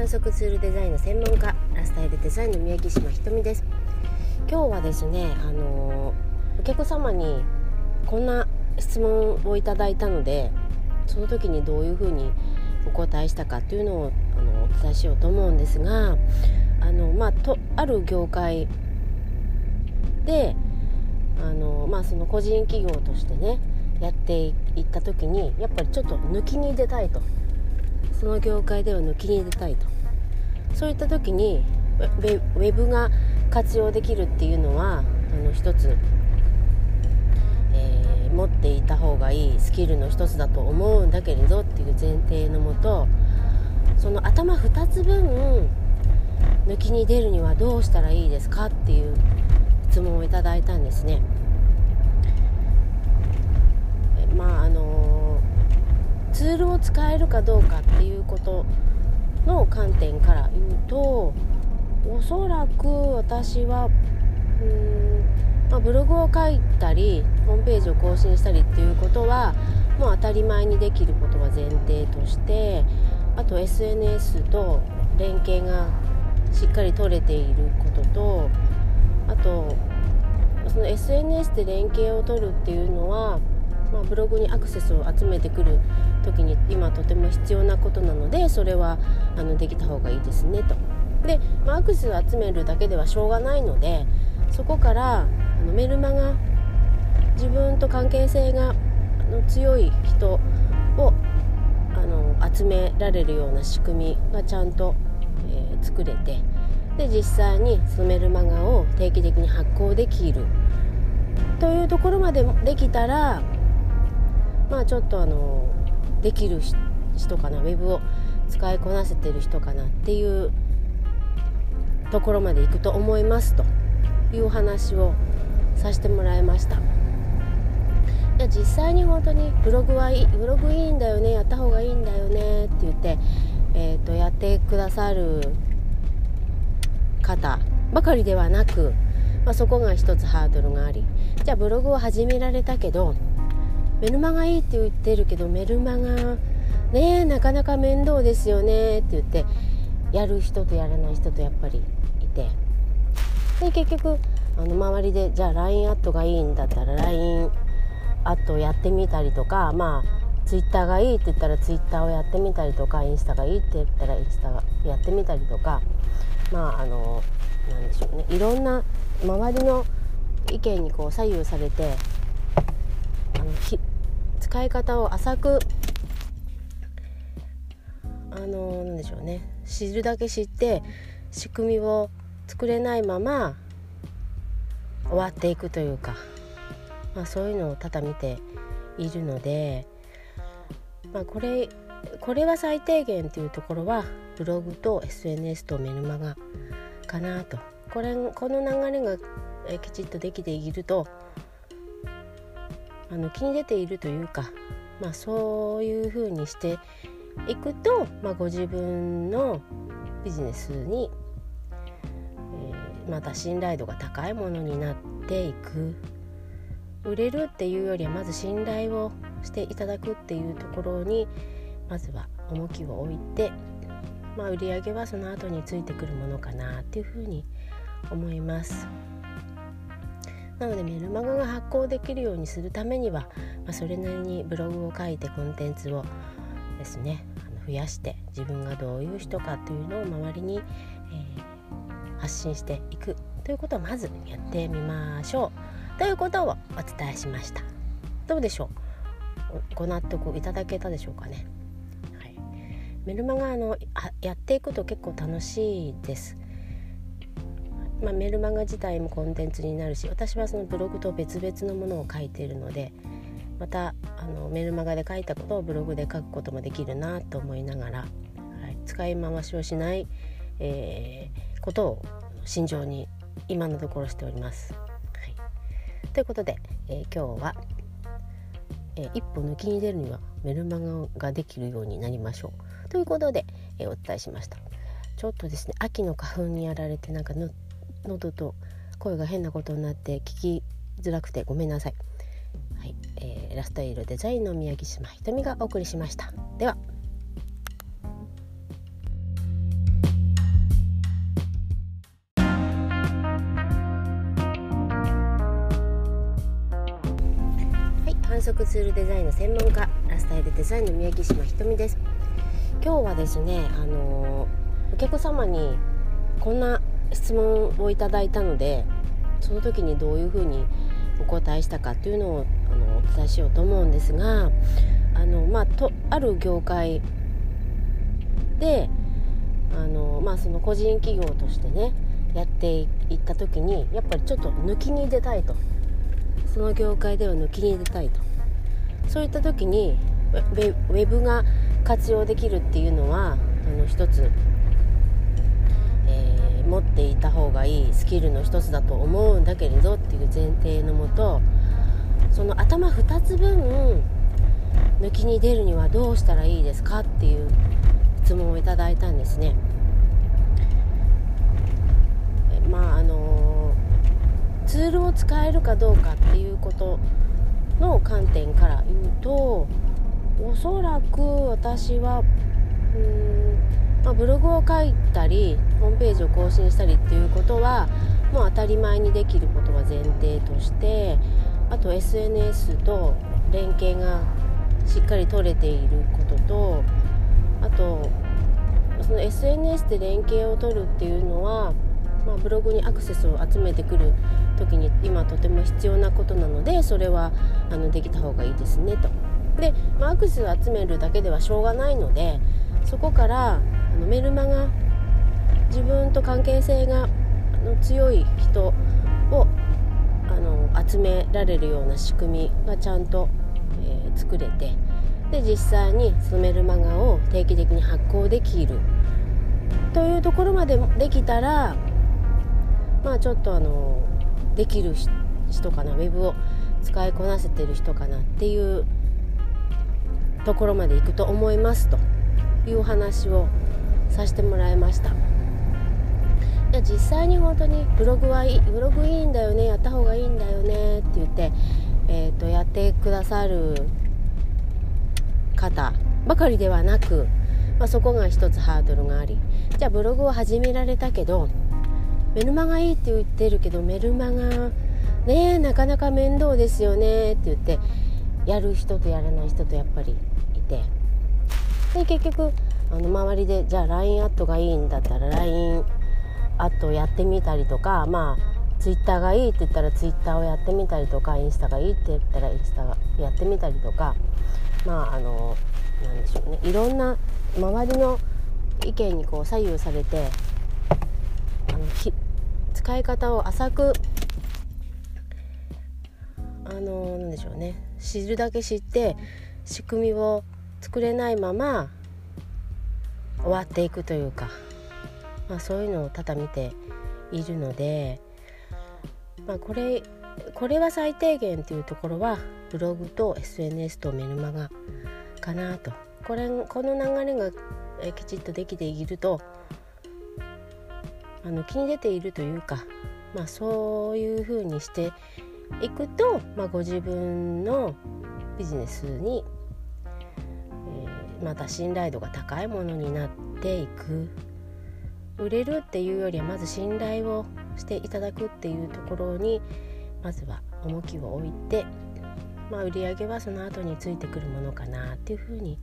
反則ツールデザインの専門家ラスタイルデザインの宮城島ひとみです。今日はですねあのお客様にこんな質問をいただいたのでその時にどういうふうにお答えしたかっていうのをあのお伝えしようと思うんですがあの、まあ、とある業界であの、まあ、その個人企業としてねやっていった時にやっぱりちょっと抜きに出たいと。その業界では抜きに出たいとそういった時にウェブが活用できるっていうのはあの一つ、えー、持っていた方がいいスキルの一つだと思うんだけれどっていう前提のもとその頭2つ分抜きに出るにはどうしたらいいですかっていう質問をいただいたんですね。まああのツールを使えるかどうかっていうことの観点から言うとおそらく私はうーん、まあ、ブログを書いたりホームページを更新したりっていうことはもう当たり前にできることは前提としてあと SNS と連携がしっかり取れていることとあとその SNS で連携を取るっていうのはまあ、ブログにアクセスを集めてくる時に今とても必要なことなのでそれはあのできた方がいいですねと。で、まあ、アクセスを集めるだけではしょうがないのでそこからあのメルマガ自分と関係性が強い人をあの集められるような仕組みがちゃんと、えー、作れてで実際にそのメルマガを定期的に発行できるというところまでできたらまあちょっとあのできる人かなウェブを使いこなせてる人かなっていうところまで行くと思いますという話をさせてもらいました。いや実際に本当にブログはいいブログいいんだよねやった方がいいんだよねって言って、えーと、とやってくださる方ばかりではなく、まあ、そこが一つハードルがあり。じゃあブログを始められたけどメルマガいいって言ってるけどメルマガねなかなか面倒ですよねって言ってやる人とやらない人とやっぱりいて。で結局あの周りでじゃあ LINE アットがいいんだったら LINE アットやってみたりとかまあツイッターがいいって言ったらツイッターをやってみたりとかインスタがいいって言ったらインスタやってみたりとかまああのなんでしょうね。いろんな周りの意見にこう左右されてあの使い方を浅くあのなんでしょうね。知るだけ知って仕組みを作れないまま終わっていくというか、まあ、そういうのを多々見ているので、まあ、これこれは最低限っていうところはブログと SNS とメルマガかなと。これこの流れがきちっとできているとあの気に出ているというか、まあ、そういうふうにしていくと、まあ、ご自分のビジネスに、えー、また信頼度が高いものになっていく売れるっていうよりはまず信頼をしていただくっていうところにまずは重きを置いて、まあ、売り上げはその後についてくるものかなっていうふうに思います。なのでメルマガが発行できるようにするためには、まあ、それなりにブログを書いてコンテンツをですねあの増やして自分がどういう人かというのを周りに、えー、発信していくということをまずやってみましょう。ということをお伝えしました。どうでしょう？ご納得いただけたでしょうかね、はい、メルマガのやっていくと結構楽しいです。まあ、メルマガ自体もコンテンツになるし私はそのブログと別々のものを書いているのでまたあのメルマガで書いたことをブログで書くこともできるなと思いながら、はい、使い回しをしない、えー、ことを心情に今のところしております。はい、ということで、えー、今日は、えー、一歩抜きに出るにはメルマガができるようになりましょうということで、えお伝えしました。ちょっとですね秋の花粉にやられてなんかぬ喉と声が変なことになって聞きづらくてごめんなさい、はいえー、ラストイールデザインの宮城島ひとみがお送りしました。では。反則ツールデザインの専門家ラスタイルデザインの宮城島ひとみです。今日はですねあのお客様にこんな質問をいただいたのでその時にどういうふうにお答えしたかっていうのをあのお伝えしようと思うんですがあの、まあ、とある業界であの、まあ、その個人企業としてねやっていった時にやっぱりちょっと抜きに出たいと。その業界では抜きに出たいと。そういった時にウェブが活用できるっていうのはあの一つ、持っていた方がいいスキルの一つだと思うんだけれどっていう前提のもとその頭2つ分抜きに出るにはどうしたらいいですかっていう質問をいただいたんですね。まああのツールを使えるかどうかっていうことの観点から言うとおそらく私はうん、まあ、ブログを書いたりホームページを更新したりっていうことはもう当たり前にできることは前提としてあと SNS と連携がしっかり取れていることとあとその SNS で連携を取るっていうのはまあ、ブログにアクセスを集めてくる時に今とても必要なことなのでそれはあのできた方がいいですねと。で、まあ、アクセスを集めるだけではしょうがないのでそこからあのメルマガ自分と関係性が強い人をあの集められるような仕組みがちゃんと、えー、作れてで実際にそのメルマガを定期的に発行できる。というところまでできたらまあちょっとあのできる人かなウェブを使いこなせてる人かなっていうところまで行くと思いますというお話をさせてもらいました。いや実際に本当にブログはいいブログいいんだよねやった方がいいんだよねって言って、えーと、やってくださる方ばかりではなく、まあ、そこが一つハードルがありじゃあブログを始められたけどメルマガいいって言ってるけどメルマガねなかなか面倒ですよねって言ってやる人とやらない人とやっぱりいて。で結局あの周りでじゃあ LINE アットがいいんだったら LINE アットやってみたりとかまあ Twitter がいいって言ったら Twitter をやってみたりとかインスタがいいって言ったらインスタやってみたりとかまああのなんでしょうね。いろんな周りの意見にこう左右されてあの使い方を浅くあのなんでしょうね。知るだけ知って仕組みを作れないまま終わっていくというか、まあ、そういうのを多々見ているので、まあ、これこれは最低限というところはブログと SNS とメルマガかなと。これこの流れがきちっとできているとあの気に出ているというか、まあ、そういうふうにしていくと、まあ、ご自分のビジネスに、また信頼度が高いものになっていく売れるっていうよりはまず信頼をしていただくっていうところにまずは重きを置いて、まあ、売り上げはその後についてくるものかなっていうふうに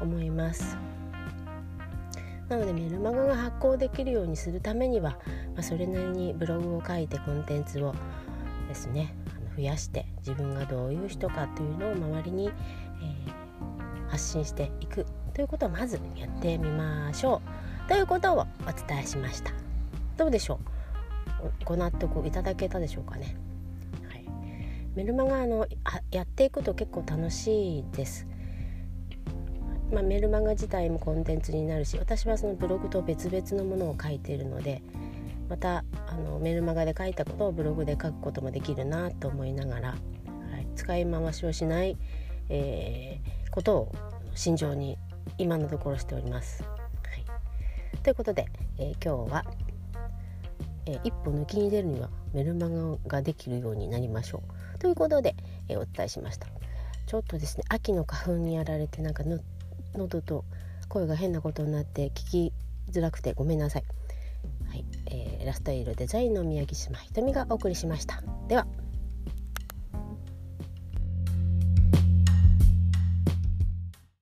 思います。なのでメルマガが発行できるようにするためには、まあ、それなりにブログを書いてコンテンツをですね増やして自分がどういう人かというのを周りに、えー、発信していくということをまずやってみましょうということをお伝えしました。どうでしょう？ご納得いただけたでしょうかね、はい、メルマガあのやっていくと結構楽しいです。まあ、メルマガ自体もコンテンツになるし私はそのブログと別々のものを書いているのでまたあのメルマガで書いたことをブログで書くこともできるなと思いながら、はい、使い回しをしない、えー、ことを慎重に今のところしております。はい、ということで、えー、今日は、えー、一歩抜きに出るにはメルマガができるようになりましょうということで、えお伝えしました。ちょっとですね秋の花粉にやられてなんかぬ喉と声が変なことになって聞きづらくてごめんなさい。はい、えー、ラストイールデザインの宮城島ひとみがお送りしました。では。